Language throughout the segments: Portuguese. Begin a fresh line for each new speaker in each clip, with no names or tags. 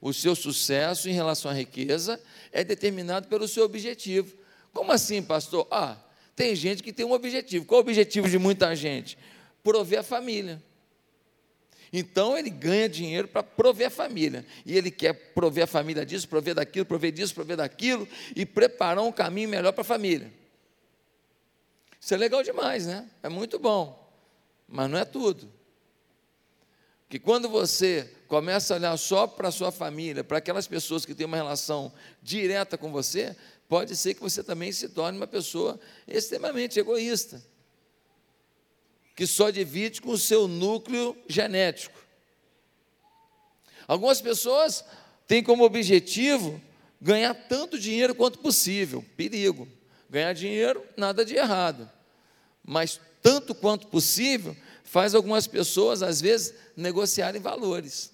O seu sucesso em relação à riqueza é determinado pelo seu objetivo. Como assim, pastor? Ah, tem gente que tem um objetivo. Qual é o objetivo de muita gente? Prover a família. Então ele ganha dinheiro para prover a família. E ele quer prover a família disso, prover daquilo, prover disso, prover daquilo e preparar um caminho melhor para a família. Isso é legal demais, né? É muito bom. Mas não é tudo. Que quando você começa a olhar só para a sua família, para aquelas pessoas que têm uma relação direta com você, pode ser que você também se torne uma pessoa extremamente egoísta, que só divide com o seu núcleo genético. Algumas pessoas têm como objetivo ganhar tanto dinheiro quanto possível. Perigo. Ganhar dinheiro, nada de errado. Mas tanto quanto possível, faz algumas pessoas, às vezes, negociarem valores.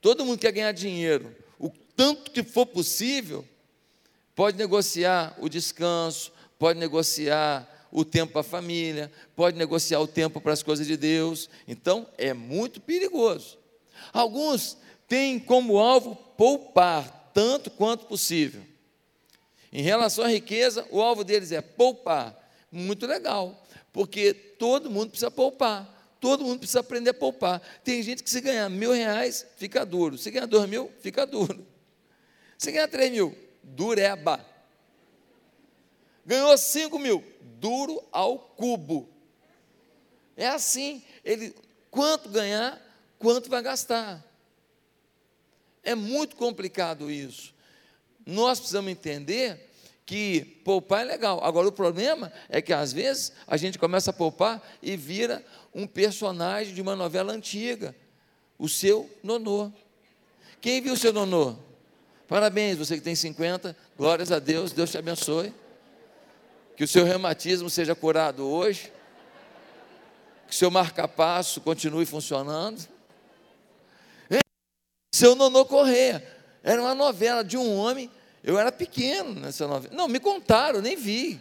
Todo mundo quer ganhar dinheiro, o tanto que for possível, pode negociar o descanso, pode negociar o tempo para a família, pode negociar o tempo para as coisas de Deus. Então, é muito perigoso. Alguns têm como alvo poupar tanto quanto possível. Em relação à riqueza, o alvo deles é poupar. Muito legal porque todo mundo precisa poupar. Todo mundo precisa aprender a poupar. Tem gente que se ganhar mil reais, fica duro. Se ganhar dois mil, fica duro. Se ganhar três mil, dureba. Ganhou cinco mil, duro ao cubo. É assim. Ele, quanto ganhar, quanto vai gastar. É muito complicado isso. Nós precisamos entender que poupar é legal. Agora, o problema é que às vezes a gente começa a poupar e vira um personagem de uma novela antiga, o seu nonô. Quem viu o seu nonô? Parabéns, você que tem 50, glórias a Deus, Deus te abençoe. Que o seu reumatismo seja curado hoje. Que o seu marca-passo continue funcionando. Seu nonô Correia. Era uma novela de um homem eu era pequeno nessa novela. Não, me contaram, nem vi.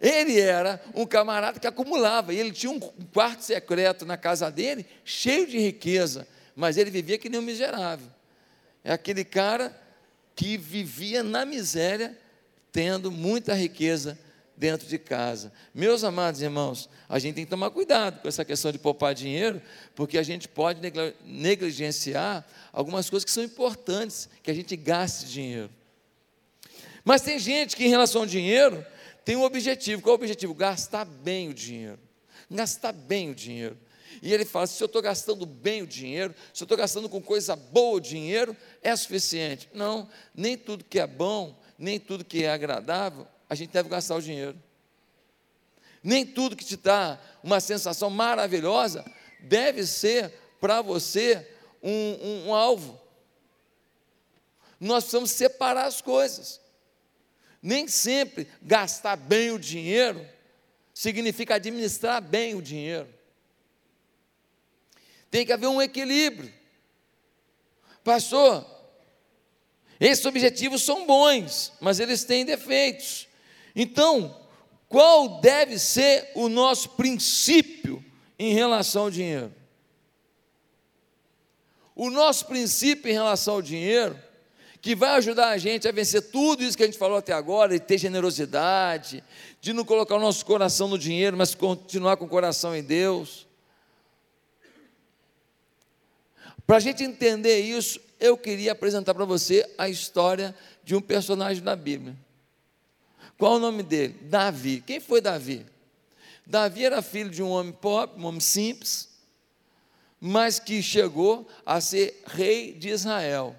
Ele era um camarada que acumulava, e ele tinha um quarto secreto na casa dele, cheio de riqueza, mas ele vivia que nem um miserável. É aquele cara que vivia na miséria, tendo muita riqueza dentro de casa. Meus amados irmãos, a gente tem que tomar cuidado com essa questão de poupar dinheiro, porque a gente pode negligenciar algumas coisas que são importantes, que a gente gaste dinheiro. Mas tem gente que, em relação ao dinheiro, tem um objetivo. Qual é o objetivo? Gastar bem o dinheiro. Gastar bem o dinheiro. E ele fala: se eu estou gastando bem o dinheiro, se eu estou gastando com coisa boa o dinheiro, é suficiente. Não, nem tudo que é bom, nem tudo que é agradável, a gente deve gastar o dinheiro. Nem tudo que te dá uma sensação maravilhosa deve ser para você um, um, um alvo. Nós precisamos separar as coisas. Nem sempre gastar bem o dinheiro significa administrar bem o dinheiro. Tem que haver um equilíbrio. Pastor, esses objetivos são bons, mas eles têm defeitos. Então, qual deve ser o nosso princípio em relação ao dinheiro? o nosso princípio em relação ao dinheiro, que vai ajudar a gente a vencer tudo isso que a gente falou até agora, de ter generosidade, de não colocar o nosso coração no dinheiro, mas continuar com o coração em Deus. Para a gente entender isso, eu queria apresentar para você a história de um personagem da Bíblia. Qual o nome dele? Davi. Quem foi Davi? Davi era filho de um homem pobre, um homem simples, mas que chegou a ser rei de Israel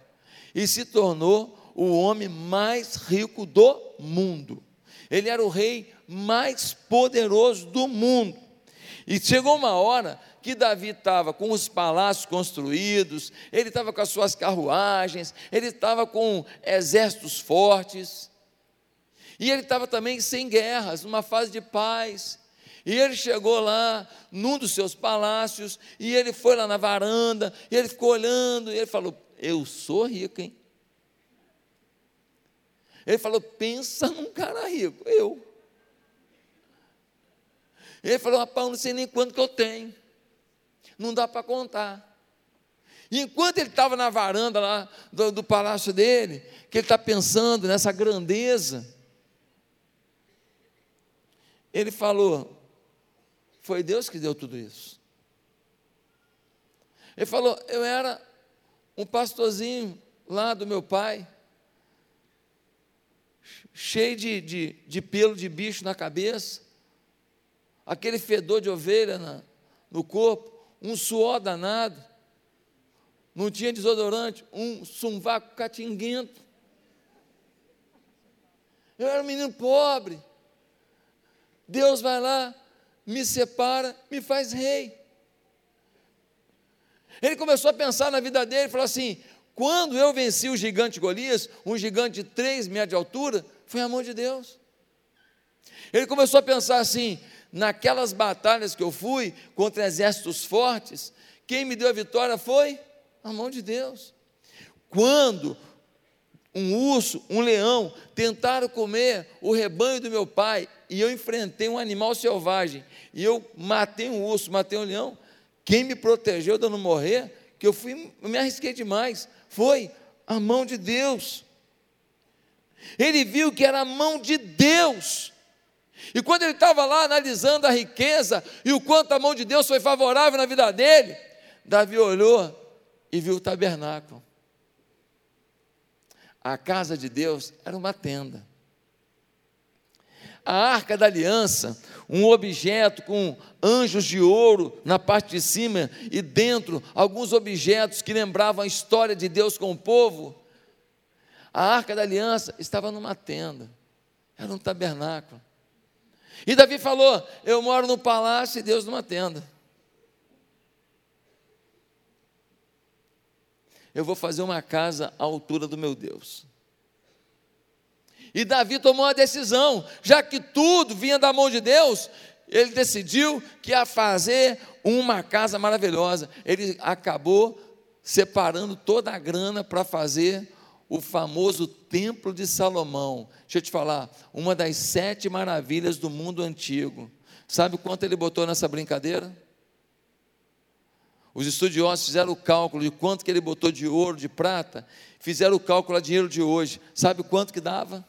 e se tornou o homem mais rico do mundo. Ele era o rei mais poderoso do mundo. E chegou uma hora que Davi estava com os palácios construídos, ele estava com as suas carruagens, ele estava com exércitos fortes, e ele estava também sem guerras, numa fase de paz. E ele chegou lá num dos seus palácios, e ele foi lá na varanda, e ele ficou olhando, e ele falou: Eu sou rico, hein? Ele falou: Pensa num cara rico, eu. Ele falou: Rapaz, eu não sei nem quanto que eu tenho. Não dá para contar. E enquanto ele estava na varanda lá do, do palácio dele, que ele está pensando nessa grandeza, ele falou: Foi Deus que deu tudo isso. Ele falou: Eu era um pastorzinho lá do meu pai, cheio de, de, de pelo de bicho na cabeça, aquele fedor de ovelha na, no corpo, um suor danado, não tinha desodorante, um sumvaco catinguento. Eu era um menino pobre. Deus vai lá, me separa, me faz rei. Ele começou a pensar na vida dele falou assim: quando eu venci o gigante Golias, um gigante de três metros de altura, foi a mão de Deus. Ele começou a pensar assim: naquelas batalhas que eu fui contra exércitos fortes, quem me deu a vitória foi a mão de Deus. Quando um urso, um leão tentaram comer o rebanho do meu pai e eu enfrentei um animal selvagem e eu matei um urso, matei um leão, quem me protegeu de eu não morrer, que eu fui, eu me arrisquei demais, foi a mão de Deus. Ele viu que era a mão de Deus. E quando ele estava lá analisando a riqueza e o quanto a mão de Deus foi favorável na vida dele, Davi olhou e viu o tabernáculo. A casa de Deus era uma tenda. A arca da aliança, um objeto com anjos de ouro na parte de cima e dentro alguns objetos que lembravam a história de Deus com o povo. A arca da aliança estava numa tenda, era um tabernáculo. E Davi falou: Eu moro no palácio e Deus numa tenda. Eu vou fazer uma casa à altura do meu Deus. E Davi tomou uma decisão, já que tudo vinha da mão de Deus, ele decidiu que ia fazer uma casa maravilhosa. Ele acabou separando toda a grana para fazer o famoso Templo de Salomão. Deixa eu te falar, uma das sete maravilhas do mundo antigo. Sabe quanto ele botou nessa brincadeira? Os estudiosos fizeram o cálculo de quanto que ele botou de ouro, de prata, fizeram o cálculo a dinheiro de hoje. Sabe quanto que dava?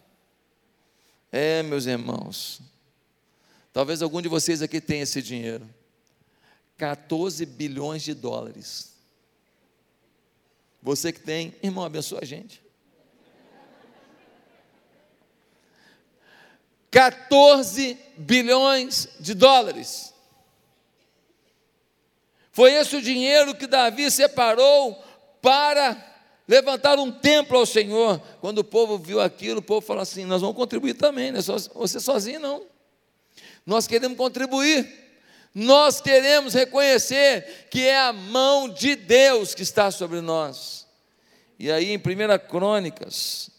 É, meus irmãos, talvez algum de vocês aqui tenha esse dinheiro. 14 bilhões de dólares. Você que tem, irmão, abençoa a gente. 14 bilhões de dólares. Foi esse o dinheiro que Davi separou para levantar um templo ao Senhor. Quando o povo viu aquilo, o povo falou assim: Nós vamos contribuir também, não é só você sozinho, não. Nós queremos contribuir. Nós queremos reconhecer que é a mão de Deus que está sobre nós. E aí, em 1 Crônicas,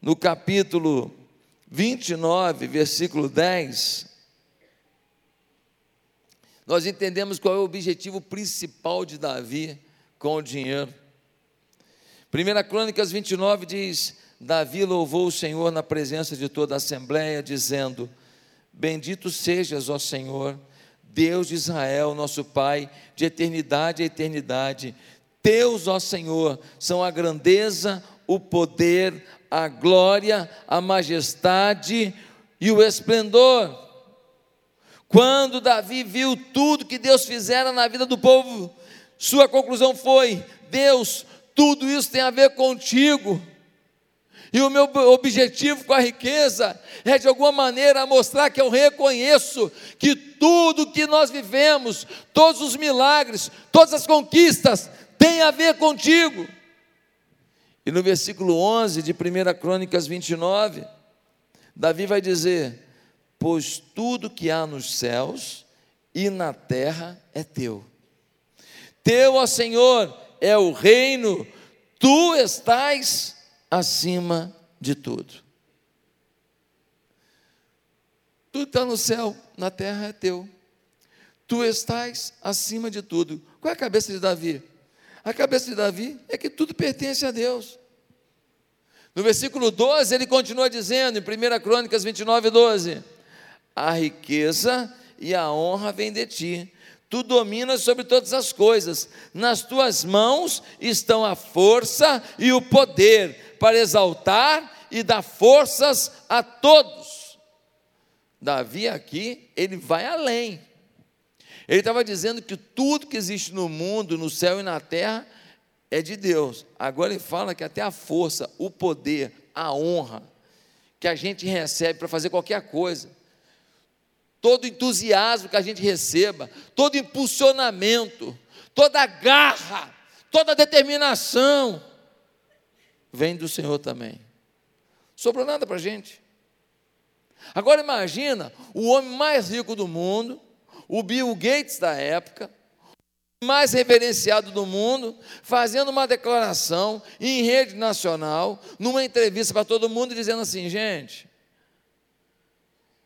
no capítulo 29, versículo 10, nós entendemos qual é o objetivo principal de Davi com o dinheiro. 1 Crônicas 29 diz: Davi louvou o Senhor na presença de toda a assembleia, dizendo: Bendito sejas, ó Senhor, Deus de Israel, nosso Pai, de eternidade a eternidade. Teus, ó Senhor, são a grandeza, o poder, a glória, a majestade e o esplendor. Quando Davi viu tudo que Deus fizera na vida do povo, sua conclusão foi: Deus, tudo isso tem a ver contigo. E o meu objetivo com a riqueza é de alguma maneira mostrar que eu reconheço que tudo que nós vivemos, todos os milagres, todas as conquistas, tem a ver contigo. E no versículo 11 de 1 Crônicas 29, Davi vai dizer: Pois tudo que há nos céus e na terra é teu. Teu, ó Senhor, é o reino, tu estás acima de tudo. Tudo está no céu, na terra é teu. Tu estás acima de tudo. Qual é a cabeça de Davi? A cabeça de Davi é que tudo pertence a Deus. No versículo 12, ele continua dizendo, em 1 Crônicas 29, 12: A riqueza e a honra vêm de ti, tu dominas sobre todas as coisas. Nas tuas mãos estão a força e o poder para exaltar e dar forças a todos. Davi aqui, ele vai além. Ele estava dizendo que tudo que existe no mundo, no céu e na terra, é de Deus. Agora ele fala que até a força, o poder, a honra que a gente recebe para fazer qualquer coisa, todo entusiasmo que a gente receba, todo impulsionamento, toda garra, toda determinação, vem do Senhor também. Sobrou nada para a gente. Agora imagina o homem mais rico do mundo, o Bill Gates da época, mais reverenciado do mundo, fazendo uma declaração em rede nacional, numa entrevista para todo mundo, dizendo assim: gente,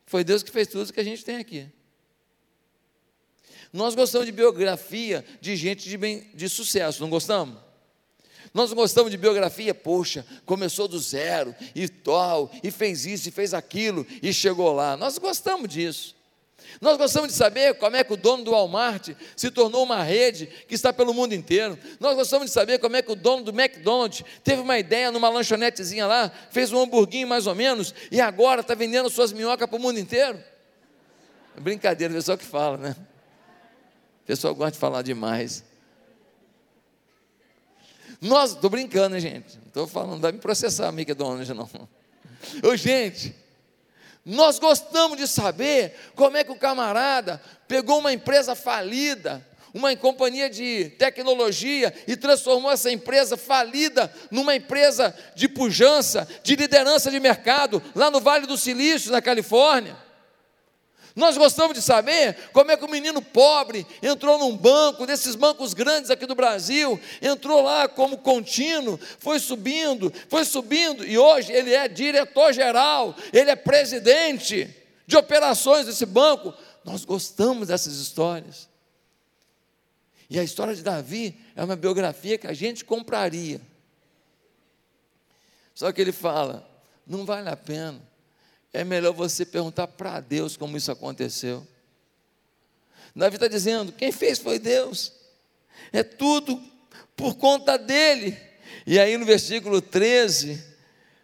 foi Deus que fez tudo que a gente tem aqui. Nós gostamos de biografia de gente de, bem, de sucesso, não gostamos? Nós gostamos de biografia, poxa, começou do zero e tal, e fez isso e fez aquilo e chegou lá. Nós gostamos disso. Nós gostamos de saber como é que o dono do Walmart se tornou uma rede que está pelo mundo inteiro. Nós gostamos de saber como é que o dono do McDonald's teve uma ideia numa lanchonetezinha lá, fez um hamburguinho mais ou menos, e agora está vendendo suas minhocas para o mundo inteiro. Brincadeira, o pessoal que fala, né? O pessoal gosta de falar demais. Nós, estou brincando, gente? Não estou falando, não vai me processar, McDonald's, não. Ô, gente, nós gostamos de saber como é que o camarada pegou uma empresa falida, uma companhia de tecnologia e transformou essa empresa falida numa empresa de pujança, de liderança de mercado, lá no Vale do Silício, na Califórnia. Nós gostamos de saber como é que o menino pobre entrou num banco, desses bancos grandes aqui do Brasil, entrou lá como contínuo, foi subindo, foi subindo, e hoje ele é diretor-geral, ele é presidente de operações desse banco. Nós gostamos dessas histórias. E a história de Davi é uma biografia que a gente compraria. Só que ele fala: não vale a pena é melhor você perguntar para Deus como isso aconteceu. Davi está dizendo: quem fez foi Deus, é tudo por conta dele. E aí no versículo 13,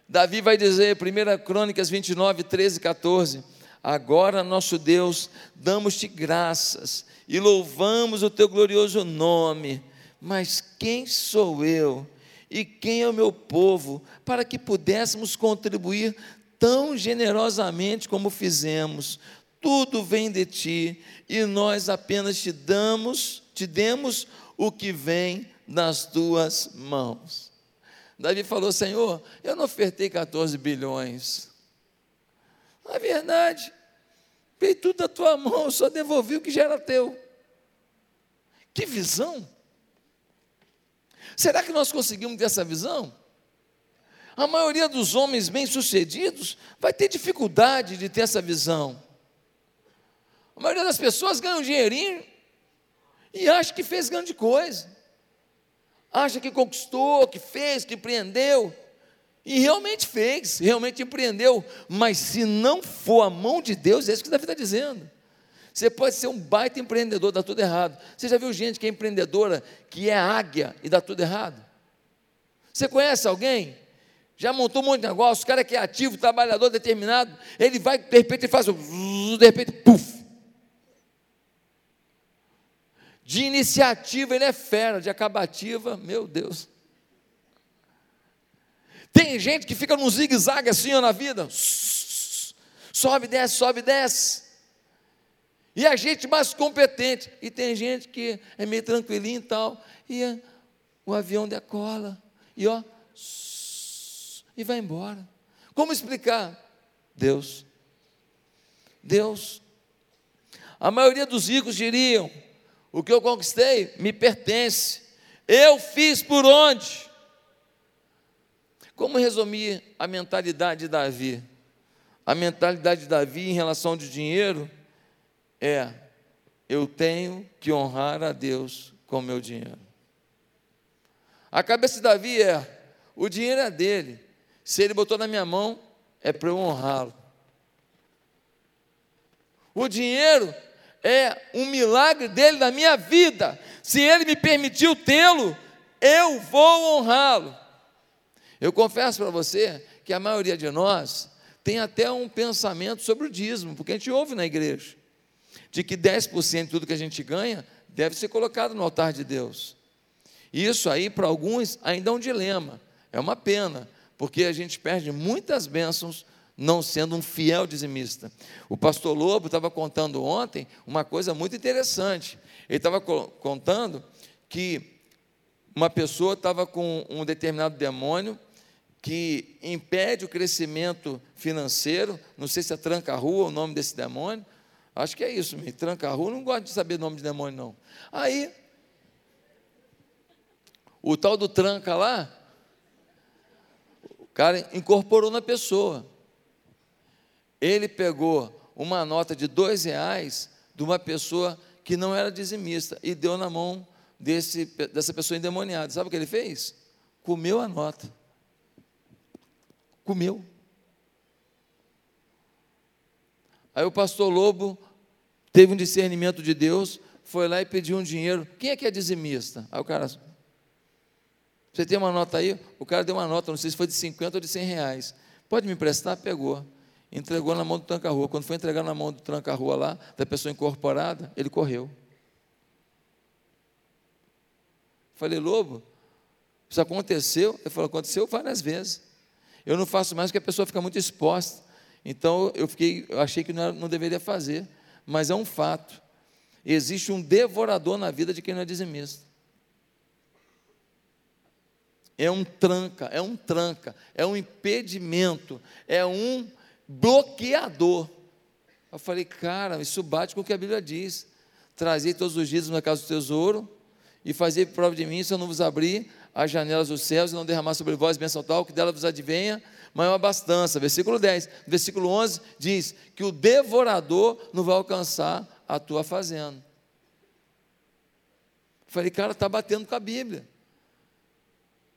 Davi vai dizer, 1 Crônicas 29, 13 e 14: Agora, nosso Deus, damos-te graças e louvamos o teu glorioso nome, mas quem sou eu? E quem é o meu povo, para que pudéssemos contribuir tão generosamente como fizemos. Tudo vem de ti e nós apenas te damos, te demos o que vem das tuas mãos. Davi falou: Senhor, eu não ofertei 14 bilhões. Na verdade, veio tudo da tua mão, só devolvi o que já era teu. Que visão! Será que nós conseguimos ter essa visão? A maioria dos homens bem-sucedidos vai ter dificuldade de ter essa visão. A maioria das pessoas ganha um dinheirinho e acha que fez grande coisa. Acha que conquistou, que fez, que empreendeu. E realmente fez, realmente empreendeu. Mas se não for a mão de Deus, é isso que Davi está dizendo. Você pode ser um baita empreendedor, dá tudo errado. Você já viu gente que é empreendedora, que é águia e dá tudo errado? Você conhece alguém já montou um monte de negócio, o cara que é ativo, trabalhador, determinado, ele vai, de repente, ele faz de repente, puf. De iniciativa ele é fera, de acabativa, meu Deus. Tem gente que fica num zigue-zague assim ó, na vida, sobe, desce, sobe, desce. E a gente mais competente. E tem gente que é meio tranquilinho e tal. E o avião decola. E ó, e vai embora. Como explicar? Deus. Deus. A maioria dos ricos diriam: o que eu conquistei me pertence. Eu fiz por onde? Como resumir a mentalidade de Davi? A mentalidade de Davi em relação ao dinheiro é: eu tenho que honrar a Deus com o meu dinheiro. A cabeça de Davi é: o dinheiro é dele, se ele botou na minha mão, é para eu honrá-lo. O dinheiro é um milagre dele na minha vida. Se ele me permitiu tê-lo, eu vou honrá-lo. Eu confesso para você que a maioria de nós tem até um pensamento sobre o dízimo, porque a gente ouve na igreja, de que 10% de tudo que a gente ganha deve ser colocado no altar de Deus. Isso aí, para alguns, ainda é um dilema, é uma pena, porque a gente perde muitas bênçãos não sendo um fiel dizimista. O pastor Lobo estava contando ontem uma coisa muito interessante. Ele estava contando que uma pessoa estava com um determinado demônio que impede o crescimento financeiro, não sei se é tranca-rua o nome desse demônio, acho que é isso, tranca-rua, não gosto de saber nome de demônio não. Aí, o tal do tranca lá, cara incorporou na pessoa ele pegou uma nota de dois reais de uma pessoa que não era dizimista e deu na mão desse, dessa pessoa endemoniada. Sabe o que ele fez? Comeu a nota. Comeu. Aí o pastor Lobo teve um discernimento de Deus, foi lá e pediu um dinheiro. Quem é que é dizimista? Aí o cara, você tem uma nota aí? O cara deu uma nota, não sei se foi de 50 ou de 100 reais. Pode me emprestar? Pegou entregou na mão do tranca-rua. Quando foi entregar na mão do tranca-rua lá, da pessoa incorporada, ele correu. Falei, lobo, isso aconteceu? Ele falou, aconteceu várias vezes. Eu não faço mais porque a pessoa fica muito exposta. Então eu fiquei, eu achei que não, não deveria fazer, mas é um fato. Existe um devorador na vida de quem não é dizimista. É um tranca, é um tranca, é um impedimento, é um bloqueador. Eu falei, cara, isso bate com o que a Bíblia diz. Trazei todos os dias na casa do tesouro e fazei prova de mim, se eu não vos abrir as janelas dos céus e não derramar sobre vós bênção tal, que dela vos advenha maior abastança. Versículo 10. Versículo 11 diz que o devorador não vai alcançar a tua fazenda. Falei, cara, está batendo com a Bíblia.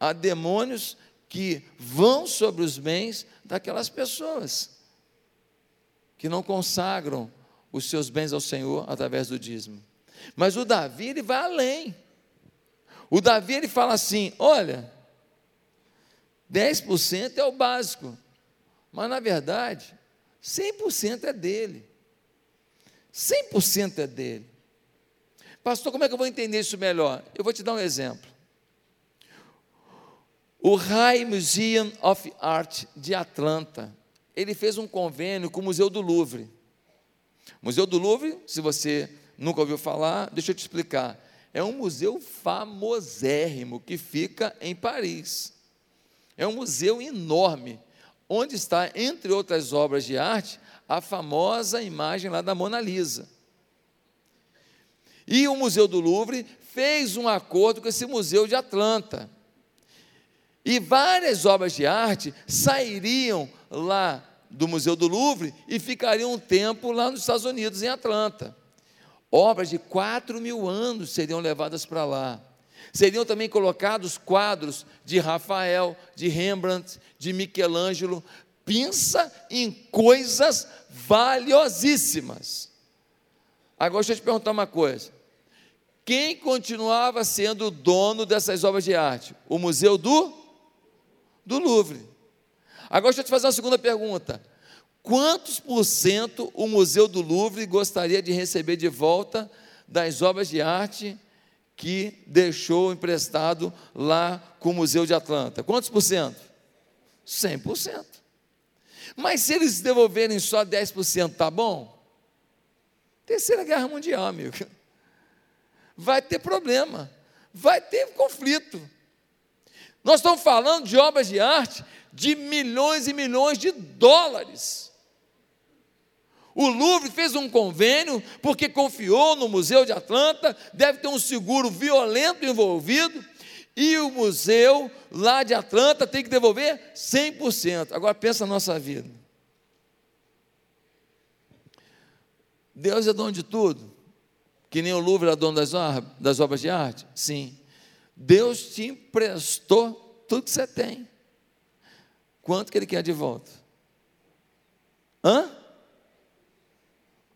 Há demônios que vão sobre os bens daquelas pessoas que não consagram os seus bens ao Senhor através do dízimo. Mas o Davi, ele vai além. O Davi, ele fala assim: olha, 10% é o básico, mas na verdade, 100% é dele. 100% é dele. Pastor, como é que eu vou entender isso melhor? Eu vou te dar um exemplo. O High Museum of Art de Atlanta, ele fez um convênio com o Museu do Louvre. O Museu do Louvre, se você nunca ouviu falar, deixa eu te explicar. É um museu famosérrimo que fica em Paris. É um museu enorme, onde está, entre outras obras de arte, a famosa imagem lá da Mona Lisa. E o Museu do Louvre fez um acordo com esse museu de Atlanta. E várias obras de arte sairiam lá do Museu do Louvre e ficariam um tempo lá nos Estados Unidos, em Atlanta. Obras de 4 mil anos seriam levadas para lá. Seriam também colocados quadros de Rafael, de Rembrandt, de Michelangelo. Pensa em coisas valiosíssimas. Agora deixa eu te perguntar uma coisa. Quem continuava sendo o dono dessas obras de arte? O Museu do, do Louvre. Agora deixa eu te fazer uma segunda pergunta. Quantos por cento o Museu do Louvre gostaria de receber de volta das obras de arte que deixou emprestado lá com o Museu de Atlanta? Quantos por cento? 100%. Mas se eles devolverem só 10%, tá bom? Terceira Guerra Mundial, amigo. Vai ter problema, vai ter conflito. Nós estamos falando de obras de arte de milhões e milhões de dólares. O Louvre fez um convênio porque confiou no Museu de Atlanta, deve ter um seguro violento envolvido, e o museu lá de Atlanta tem que devolver 100%. Agora pensa na nossa vida. Deus é dono de tudo, que nem o Louvre é dono das, das obras de arte? Sim. Deus te emprestou tudo que você tem. Quanto que ele quer de volta? Hã?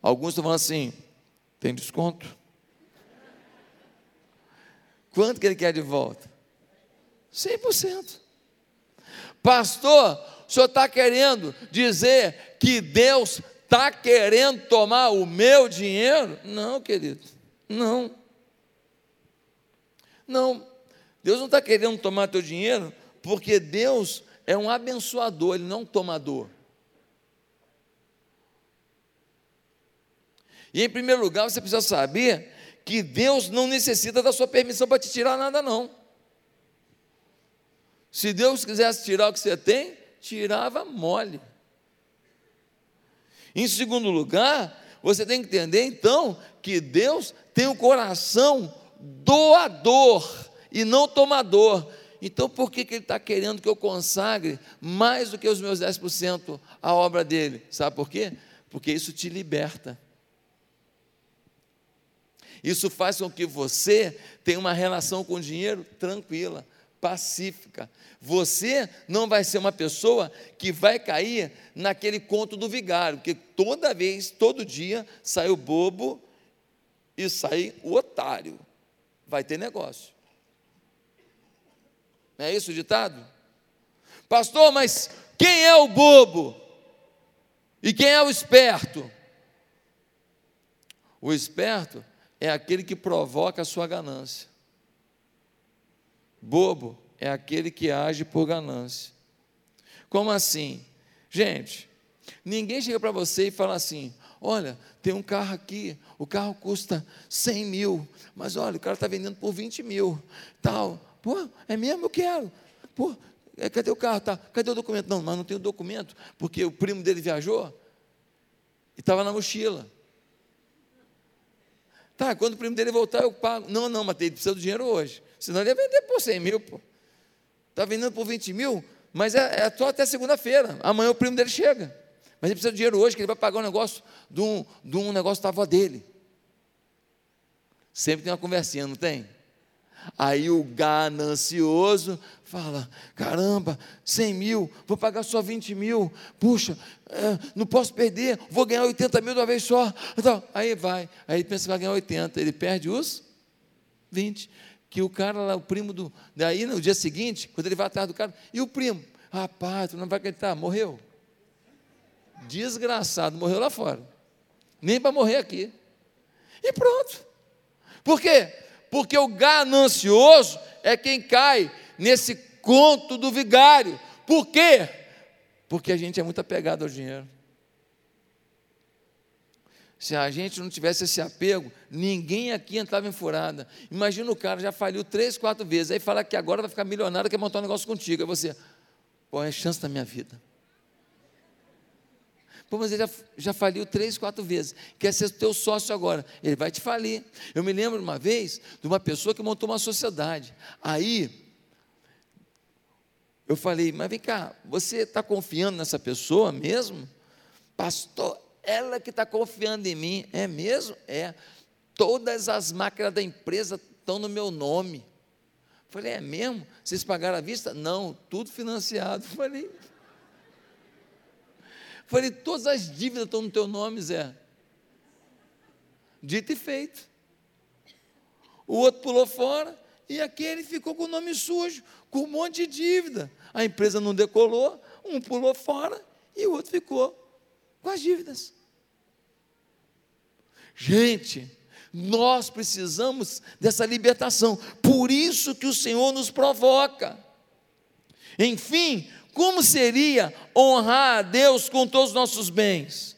Alguns estão falando assim: Tem desconto. Quanto que ele quer de volta? 100%. Pastor, o senhor está querendo dizer que Deus está querendo tomar o meu dinheiro? Não, querido, não. Não, Deus não está querendo tomar teu dinheiro, porque Deus é um abençoador, Ele não um tomador. E em primeiro lugar, você precisa saber que Deus não necessita da sua permissão para te tirar nada, não. Se Deus quisesse tirar o que você tem, tirava mole. Em segundo lugar, você tem que entender então que Deus tem o um coração doador e não tomador. Então, por que, que Ele está querendo que eu consagre mais do que os meus 10% à obra dele? Sabe por quê? Porque isso te liberta. Isso faz com que você tenha uma relação com o dinheiro tranquila, pacífica. Você não vai ser uma pessoa que vai cair naquele conto do vigário, porque toda vez, todo dia, sai o bobo e sai o otário. Vai ter negócio. Não é isso o ditado? Pastor, mas quem é o bobo? E quem é o esperto? O esperto é aquele que provoca a sua ganância. Bobo é aquele que age por ganância. Como assim? Gente, ninguém chega para você e fala assim: olha, tem um carro aqui, o carro custa 100 mil, mas olha, o cara está vendendo por 20 mil, tal. Pô, é mesmo? Eu quero. Pô, é, cadê o carro? Tá, cadê o documento? Não, mas não tem o documento, porque o primo dele viajou e estava na mochila. Tá, quando o primo dele voltar, eu pago. Não, não, mas ele precisa do dinheiro hoje. Senão ele ia vender por 100 mil, pô. Está vendendo por 20 mil, mas é, é só até segunda-feira. Amanhã o primo dele chega. Mas ele precisa de dinheiro hoje, que ele vai pagar um negócio de um, de um negócio da avó dele. Sempre tem uma conversinha, não tem? Aí o ganancioso fala: caramba, 100 mil, vou pagar só 20 mil, puxa, é, não posso perder, vou ganhar 80 mil de uma vez só. Então, aí vai, aí pensa que vai ganhar 80, ele perde os 20. Que o cara lá, o primo do. Daí no dia seguinte, quando ele vai atrás do cara, e o primo? Rapaz, tu não vai acreditar, morreu. Desgraçado, morreu lá fora. Nem para morrer aqui. E pronto. Por quê? Porque o ganancioso é quem cai nesse conto do vigário. Por quê? Porque a gente é muito apegado ao dinheiro. Se a gente não tivesse esse apego, ninguém aqui entrava em furada. Imagina o cara já faliu três, quatro vezes, aí fala que agora vai ficar milionário, quer montar um negócio contigo. Aí você, pô, é chance da minha vida. Pô, mas ele já, já faliu três, quatro vezes. Quer ser teu sócio agora. Ele vai te falir. Eu me lembro uma vez de uma pessoa que montou uma sociedade. Aí, eu falei, mas vem cá, você está confiando nessa pessoa mesmo? Pastor, ela que está confiando em mim. É mesmo? É. Todas as máquinas da empresa estão no meu nome. falei, é mesmo? Vocês pagaram à vista? Não, tudo financiado. falei, Falei, todas as dívidas estão no teu nome, Zé. Dito e feito. O outro pulou fora e aquele ficou com o nome sujo, com um monte de dívida. A empresa não decolou, um pulou fora e o outro ficou com as dívidas. Gente, nós precisamos dessa libertação. Por isso que o Senhor nos provoca. Enfim, como seria honrar a Deus com todos os nossos bens?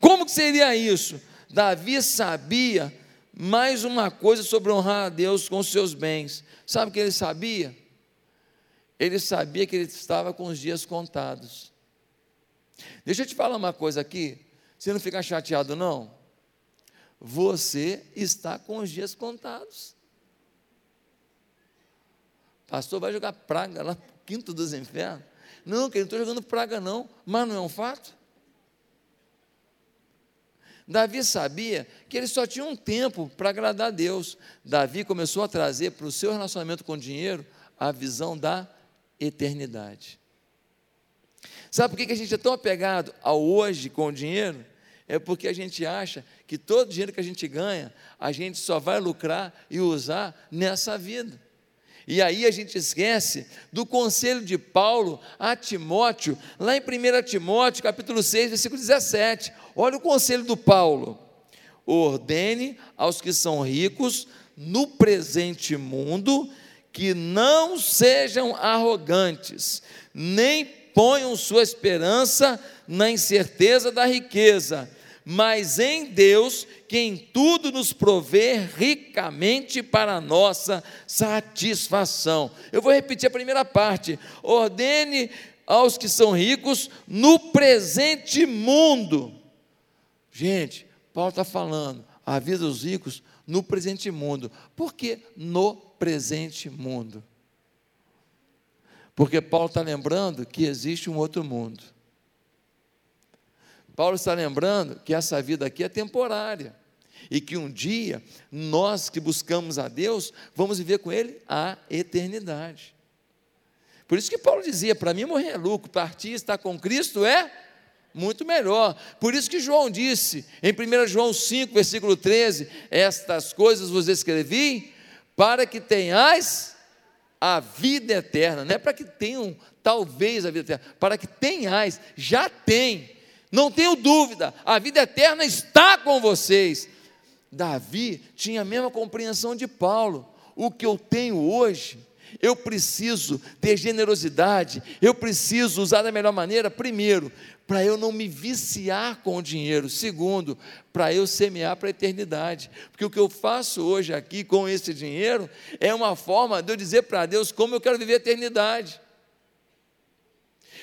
Como que seria isso? Davi sabia mais uma coisa sobre honrar a Deus com os seus bens. Sabe o que ele sabia? Ele sabia que ele estava com os dias contados. Deixa eu te falar uma coisa aqui, você não fica chateado não? Você está com os dias contados. Pastor vai jogar praga lá quinto dos infernos. Não, que não estou jogando praga, não, mas não é um fato. Davi sabia que ele só tinha um tempo para agradar a Deus. Davi começou a trazer para o seu relacionamento com o dinheiro a visão da eternidade. Sabe por que a gente é tão apegado ao hoje com o dinheiro? é porque a gente acha que todo dinheiro que a gente ganha, a gente só vai lucrar e usar nessa vida. E aí a gente esquece do conselho de Paulo a Timóteo, lá em 1 Timóteo, capítulo 6, versículo 17. Olha o conselho do Paulo. Ordene aos que são ricos no presente mundo que não sejam arrogantes, nem ponham sua esperança na incerteza da riqueza, mas em Deus, que em tudo nos provê ricamente para a nossa satisfação. Eu vou repetir a primeira parte. Ordene aos que são ricos no presente mundo. Gente, Paulo está falando, avisa os ricos no presente mundo. Por que no presente mundo? Porque Paulo está lembrando que existe um outro mundo. Paulo está lembrando que essa vida aqui é temporária e que um dia nós que buscamos a Deus vamos viver com Ele a eternidade. Por isso que Paulo dizia: para mim morrer é lucro, partir estar com Cristo é muito melhor. Por isso que João disse em 1 João 5, versículo 13: Estas coisas vos escrevi para que tenhais a vida eterna, não é para que tenham talvez a vida eterna, para que tenhais, já tem não tenho dúvida, a vida eterna está com vocês. Davi tinha a mesma compreensão de Paulo. O que eu tenho hoje, eu preciso ter generosidade, eu preciso usar da melhor maneira, primeiro, para eu não me viciar com o dinheiro, segundo, para eu semear para a eternidade, porque o que eu faço hoje aqui com esse dinheiro é uma forma de eu dizer para Deus como eu quero viver a eternidade.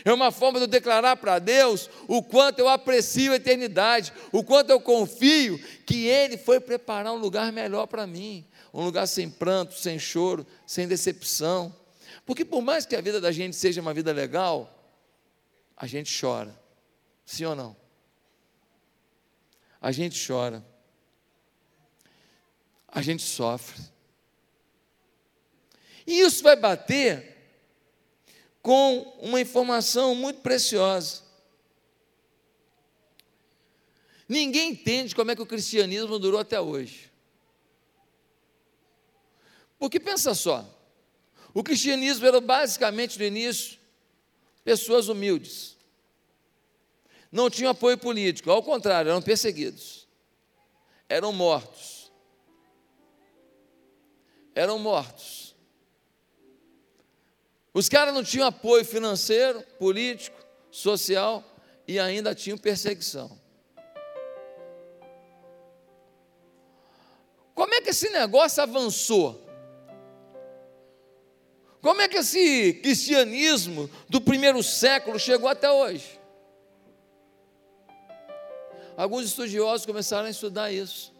É uma forma de eu declarar para Deus o quanto eu aprecio a eternidade, o quanto eu confio que Ele foi preparar um lugar melhor para mim, um lugar sem pranto, sem choro, sem decepção. Porque por mais que a vida da gente seja uma vida legal, a gente chora. Sim ou não? A gente chora. A gente sofre. E isso vai bater com uma informação muito preciosa. Ninguém entende como é que o cristianismo durou até hoje. Porque pensa só, o cristianismo era basicamente no início pessoas humildes. Não tinham apoio político, ao contrário, eram perseguidos. Eram mortos. Eram mortos. Os caras não tinham apoio financeiro, político, social e ainda tinham perseguição. Como é que esse negócio avançou? Como é que esse cristianismo do primeiro século chegou até hoje? Alguns estudiosos começaram a estudar isso.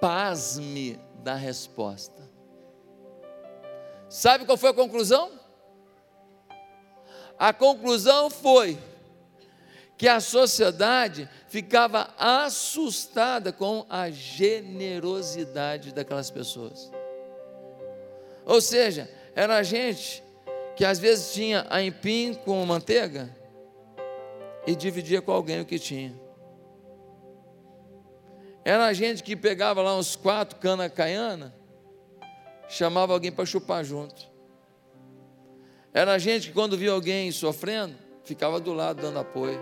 Pasme da resposta. Sabe qual foi a conclusão? A conclusão foi que a sociedade ficava assustada com a generosidade daquelas pessoas. Ou seja, era gente que às vezes tinha a empim com manteiga e dividia com alguém o que tinha. Era gente que pegava lá uns quatro cana caiana chamava alguém para chupar junto. Era gente que, quando via alguém sofrendo, ficava do lado dando apoio.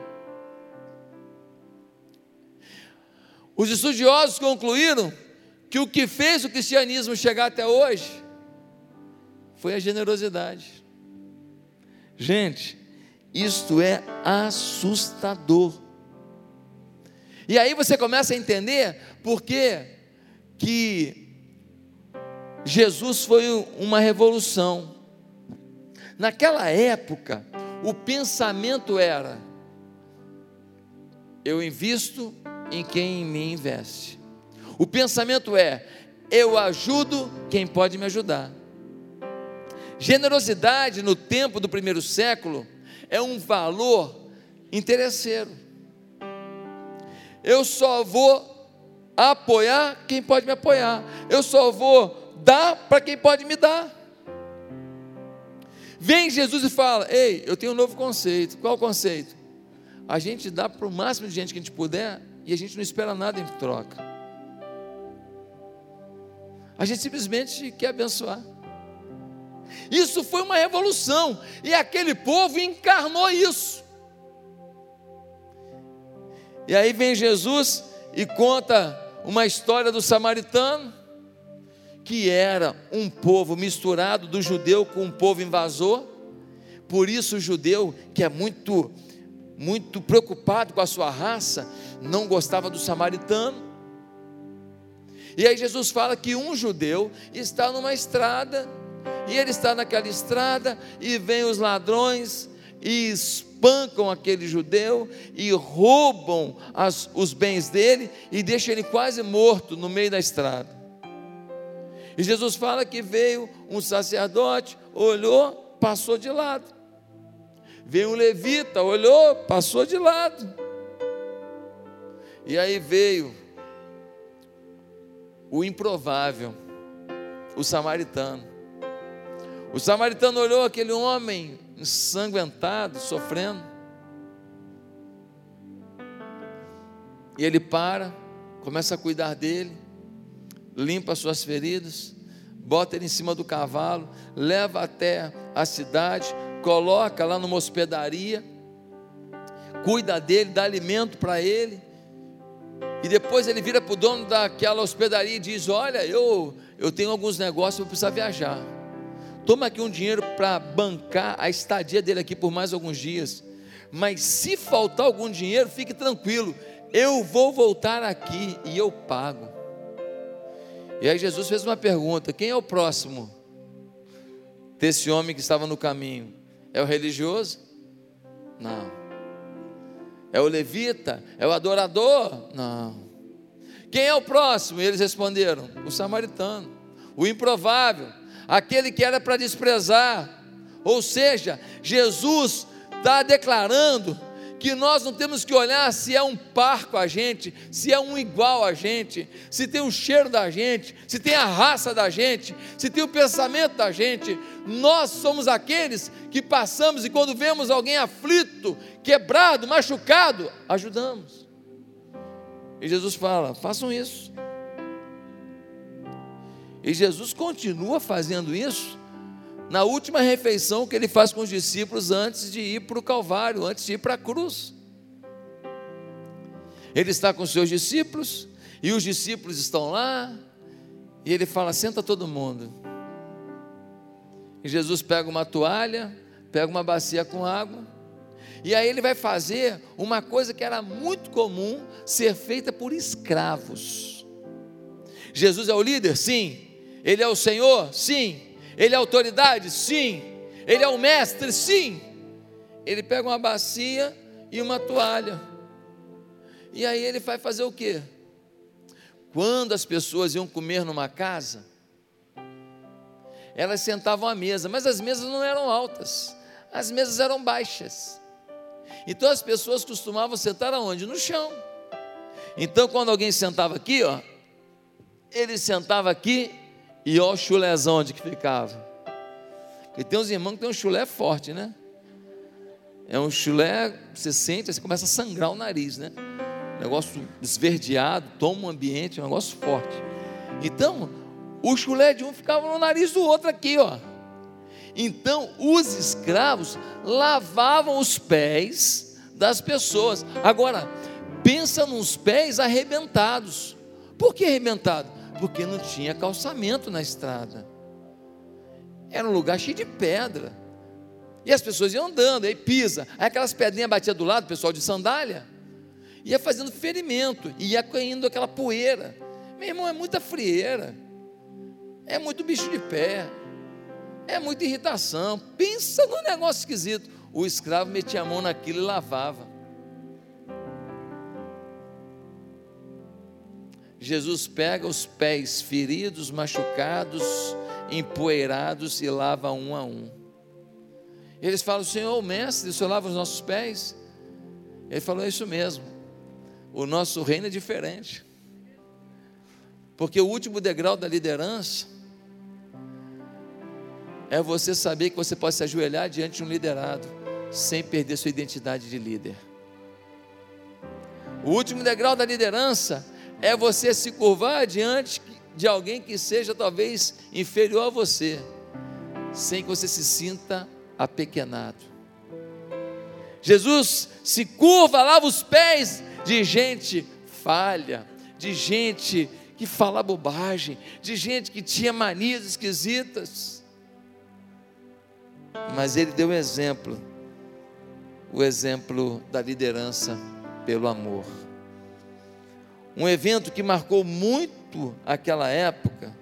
Os estudiosos concluíram que o que fez o cristianismo chegar até hoje foi a generosidade. Gente, isto é assustador. E aí você começa a entender por que que Jesus foi uma revolução. Naquela época, o pensamento era: eu invisto em quem em mim investe. O pensamento é: eu ajudo quem pode me ajudar. Generosidade no tempo do primeiro século é um valor interesseiro. Eu só vou apoiar quem pode me apoiar. Eu só vou dá para quem pode me dar. Vem Jesus e fala: Ei, eu tenho um novo conceito. Qual o conceito? a gente dá para o máximo de gente que a gente puder e a gente não espera nada em troca. A gente simplesmente quer abençoar. Isso foi uma revolução, e aquele povo encarnou isso. E aí vem Jesus e conta uma história do samaritano, que era um povo misturado do judeu com um povo invasor. Por isso o judeu, que é muito muito preocupado com a sua raça, não gostava do samaritano. E aí Jesus fala que um judeu está numa estrada, e ele está naquela estrada, e vem os ladrões e espancam aquele judeu e roubam as, os bens dele e deixam ele quase morto no meio da estrada. E Jesus fala que veio um sacerdote, olhou, passou de lado. Veio um levita, olhou, passou de lado. E aí veio o improvável, o samaritano. O samaritano olhou aquele homem ensanguentado, sofrendo. E ele para, começa a cuidar dele, limpa as suas feridas, bota ele em cima do cavalo, leva até a cidade, coloca lá numa hospedaria, cuida dele, dá alimento para ele, e depois ele vira para o dono daquela hospedaria e diz: Olha, eu, eu tenho alguns negócios, eu preciso viajar. Toma aqui um dinheiro para bancar a estadia dele aqui por mais alguns dias. Mas se faltar algum dinheiro, fique tranquilo, eu vou voltar aqui e eu pago. E aí Jesus fez uma pergunta: quem é o próximo desse homem que estava no caminho? É o religioso? Não. É o levita? É o adorador? Não. Quem é o próximo? E eles responderam: o samaritano, o improvável, aquele que era para desprezar. Ou seja, Jesus está declarando que nós não temos que olhar se é um par com a gente, se é um igual a gente, se tem o cheiro da gente, se tem a raça da gente, se tem o pensamento da gente. Nós somos aqueles que passamos e quando vemos alguém aflito, quebrado, machucado, ajudamos. E Jesus fala: façam isso. E Jesus continua fazendo isso na última refeição que ele faz com os discípulos antes de ir para o Calvário, antes de ir para a cruz. Ele está com os seus discípulos, e os discípulos estão lá, e ele fala: senta todo mundo. E Jesus pega uma toalha, pega uma bacia com água, e aí ele vai fazer uma coisa que era muito comum ser feita por escravos. Jesus é o líder? Sim. Ele é o Senhor? Sim. Ele é autoridade? Sim. Ele é o mestre? Sim. Ele pega uma bacia e uma toalha. E aí ele vai fazer o quê? Quando as pessoas iam comer numa casa, elas sentavam à mesa, mas as mesas não eram altas, as mesas eram baixas. Então as pessoas costumavam sentar aonde? No chão. Então quando alguém sentava aqui, ó, ele sentava aqui e ó o chulézão onde que ficava. E tem uns irmãos que tem um chulé forte, né? É um chulé, você sente, você começa a sangrar o nariz, né? Negócio esverdeado, toma um ambiente, um negócio forte. Então, o chulé de um ficava no nariz do outro aqui, ó. Então, os escravos lavavam os pés das pessoas. Agora, pensa nos pés arrebentados. Por que arrebentado? Porque não tinha calçamento na estrada. Era um lugar cheio de pedra. E as pessoas iam andando, aí pisa, aí aquelas pedrinhas batiam do lado, pessoal de sandália, ia fazendo ferimento, ia caindo aquela poeira. Meu irmão, é muita frieira, é muito bicho de pé, é muita irritação. Pensa num negócio esquisito. O escravo metia a mão naquilo e lavava. Jesus pega os pés feridos, machucados, empoeirados e lava um a um. Eles falam: Senhor, mestre, o Senhor lava os nossos pés? Ele falou: É isso mesmo. O nosso reino é diferente. Porque o último degrau da liderança é você saber que você pode se ajoelhar diante de um liderado sem perder sua identidade de líder. O último degrau da liderança é você se curvar diante de alguém que seja talvez inferior a você, sem que você se sinta apequenado. Jesus se curva, lava os pés de gente falha, de gente que fala bobagem, de gente que tinha manias esquisitas. Mas ele deu um exemplo, o exemplo da liderança pelo amor. Um evento que marcou muito aquela época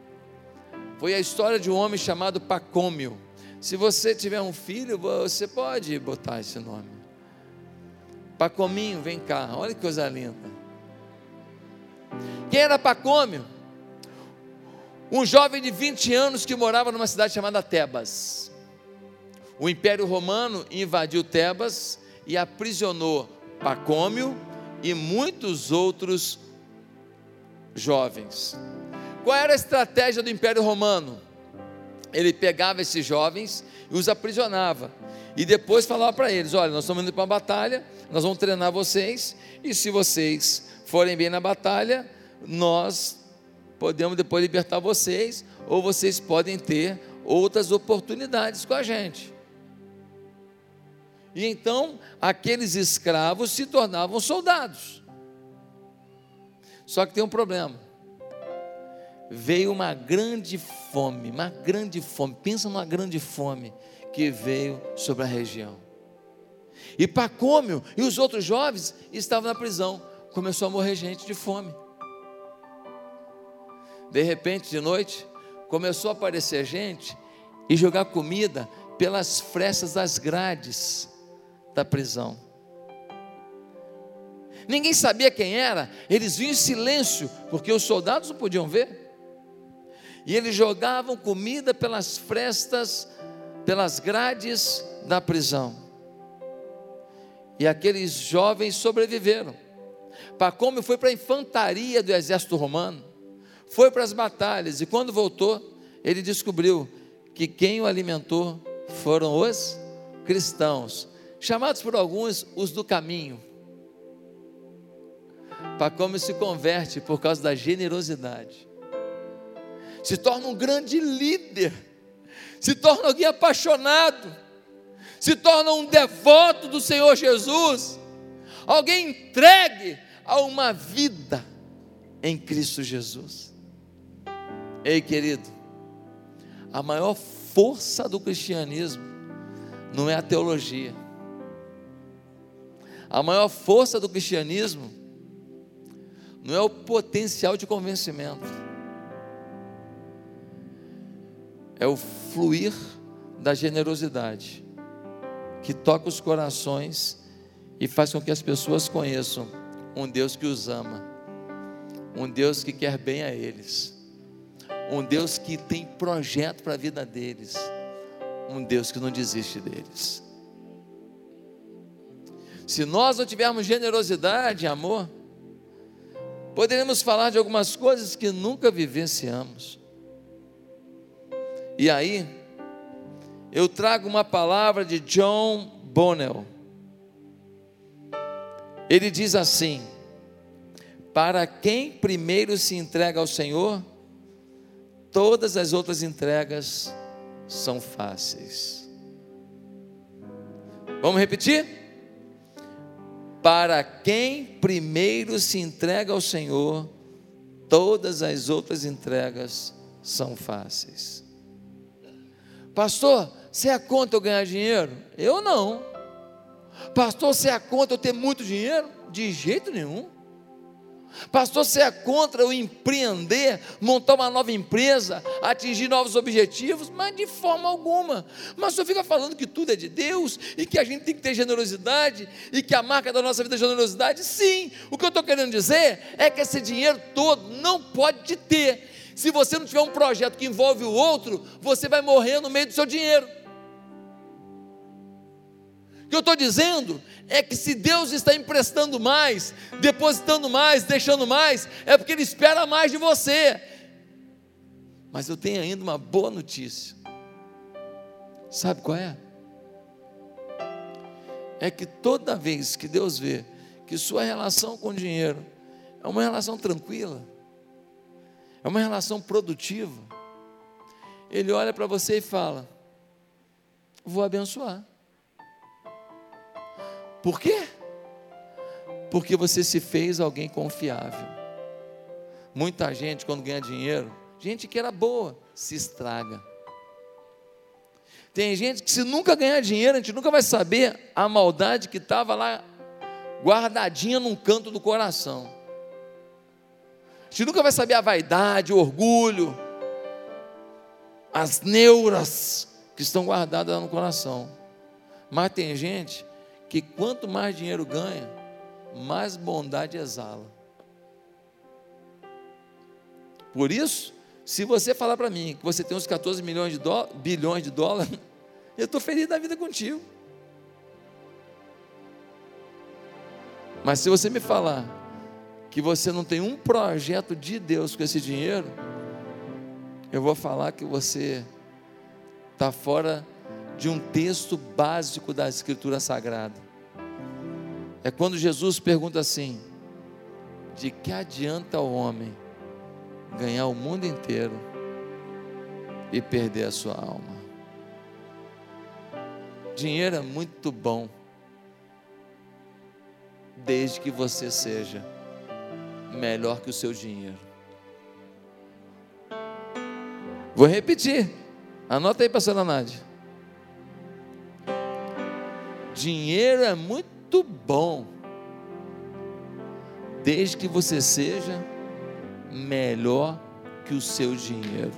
foi a história de um homem chamado Pacômio. Se você tiver um filho, você pode botar esse nome. Pacominho, vem cá, olha que coisa linda. Quem era Pacômio? Um jovem de 20 anos que morava numa cidade chamada Tebas. O Império Romano invadiu Tebas e aprisionou Pacômio e muitos outros jovens. Qual era a estratégia do Império Romano? Ele pegava esses jovens e os aprisionava. E depois falava para eles: Olha, nós estamos indo para uma batalha, nós vamos treinar vocês, e se vocês forem bem na batalha, nós podemos depois libertar vocês, ou vocês podem ter outras oportunidades com a gente. E então aqueles escravos se tornavam soldados. Só que tem um problema. Veio uma grande fome, uma grande fome. Pensa numa grande fome que veio sobre a região. E Pacômio e os outros jovens estavam na prisão. Começou a morrer gente de fome. De repente, de noite, começou a aparecer gente e jogar comida pelas frestas das grades da prisão. Ninguém sabia quem era, eles vinham em silêncio, porque os soldados não podiam ver. E eles jogavam comida pelas frestas, pelas grades da prisão. E aqueles jovens sobreviveram. Pacômio foi para a infantaria do exército romano foi para as batalhas e quando voltou, ele descobriu que quem o alimentou foram os cristãos, chamados por alguns os do caminho. Pacômio se converte por causa da generosidade, se torna um grande líder, se torna alguém apaixonado, se torna um devoto do Senhor Jesus, alguém entregue a uma vida em Cristo Jesus. Ei, querido, a maior força do cristianismo não é a teologia. A maior força do cristianismo não é o potencial de convencimento, é o fluir da generosidade que toca os corações e faz com que as pessoas conheçam um Deus que os ama, um Deus que quer bem a eles um Deus que tem projeto para a vida deles, um Deus que não desiste deles. Se nós não tivermos generosidade, amor, poderemos falar de algumas coisas que nunca vivenciamos. E aí, eu trago uma palavra de John Bonnell. Ele diz assim: Para quem primeiro se entrega ao Senhor, todas as outras entregas são fáceis. Vamos repetir? Para quem primeiro se entrega ao Senhor, todas as outras entregas são fáceis. Pastor, você é contra eu ganhar dinheiro? Eu não. Pastor, você é contra eu ter muito dinheiro? De jeito nenhum. Pastor, você é contra o empreender, montar uma nova empresa, atingir novos objetivos? Mas de forma alguma. Mas o senhor fica falando que tudo é de Deus e que a gente tem que ter generosidade e que a marca da nossa vida é generosidade? Sim. O que eu estou querendo dizer é que esse dinheiro todo não pode te ter. Se você não tiver um projeto que envolve o outro, você vai morrer no meio do seu dinheiro. O que eu estou dizendo é que se Deus está emprestando mais, depositando mais, deixando mais, é porque Ele espera mais de você. Mas eu tenho ainda uma boa notícia. Sabe qual é? É que toda vez que Deus vê que sua relação com o dinheiro é uma relação tranquila, é uma relação produtiva, ele olha para você e fala: Vou abençoar. Por quê? Porque você se fez alguém confiável. Muita gente, quando ganha dinheiro, gente que era boa, se estraga. Tem gente que, se nunca ganhar dinheiro, a gente nunca vai saber a maldade que estava lá guardadinha num canto do coração. A gente nunca vai saber a vaidade, o orgulho, as neuras que estão guardadas no coração. Mas tem gente que quanto mais dinheiro ganha, mais bondade exala. Por isso, se você falar para mim que você tem uns 14 milhões de bilhões de dólares, eu estou feliz da vida contigo. Mas se você me falar que você não tem um projeto de Deus com esse dinheiro, eu vou falar que você está fora de um texto básico da Escritura Sagrada. É quando Jesus pergunta assim: de que adianta o homem ganhar o mundo inteiro e perder a sua alma? Dinheiro é muito bom, desde que você seja melhor que o seu dinheiro. Vou repetir. Anota aí, pastora Nádia. Dinheiro é muito bom, desde que você seja melhor que o seu dinheiro.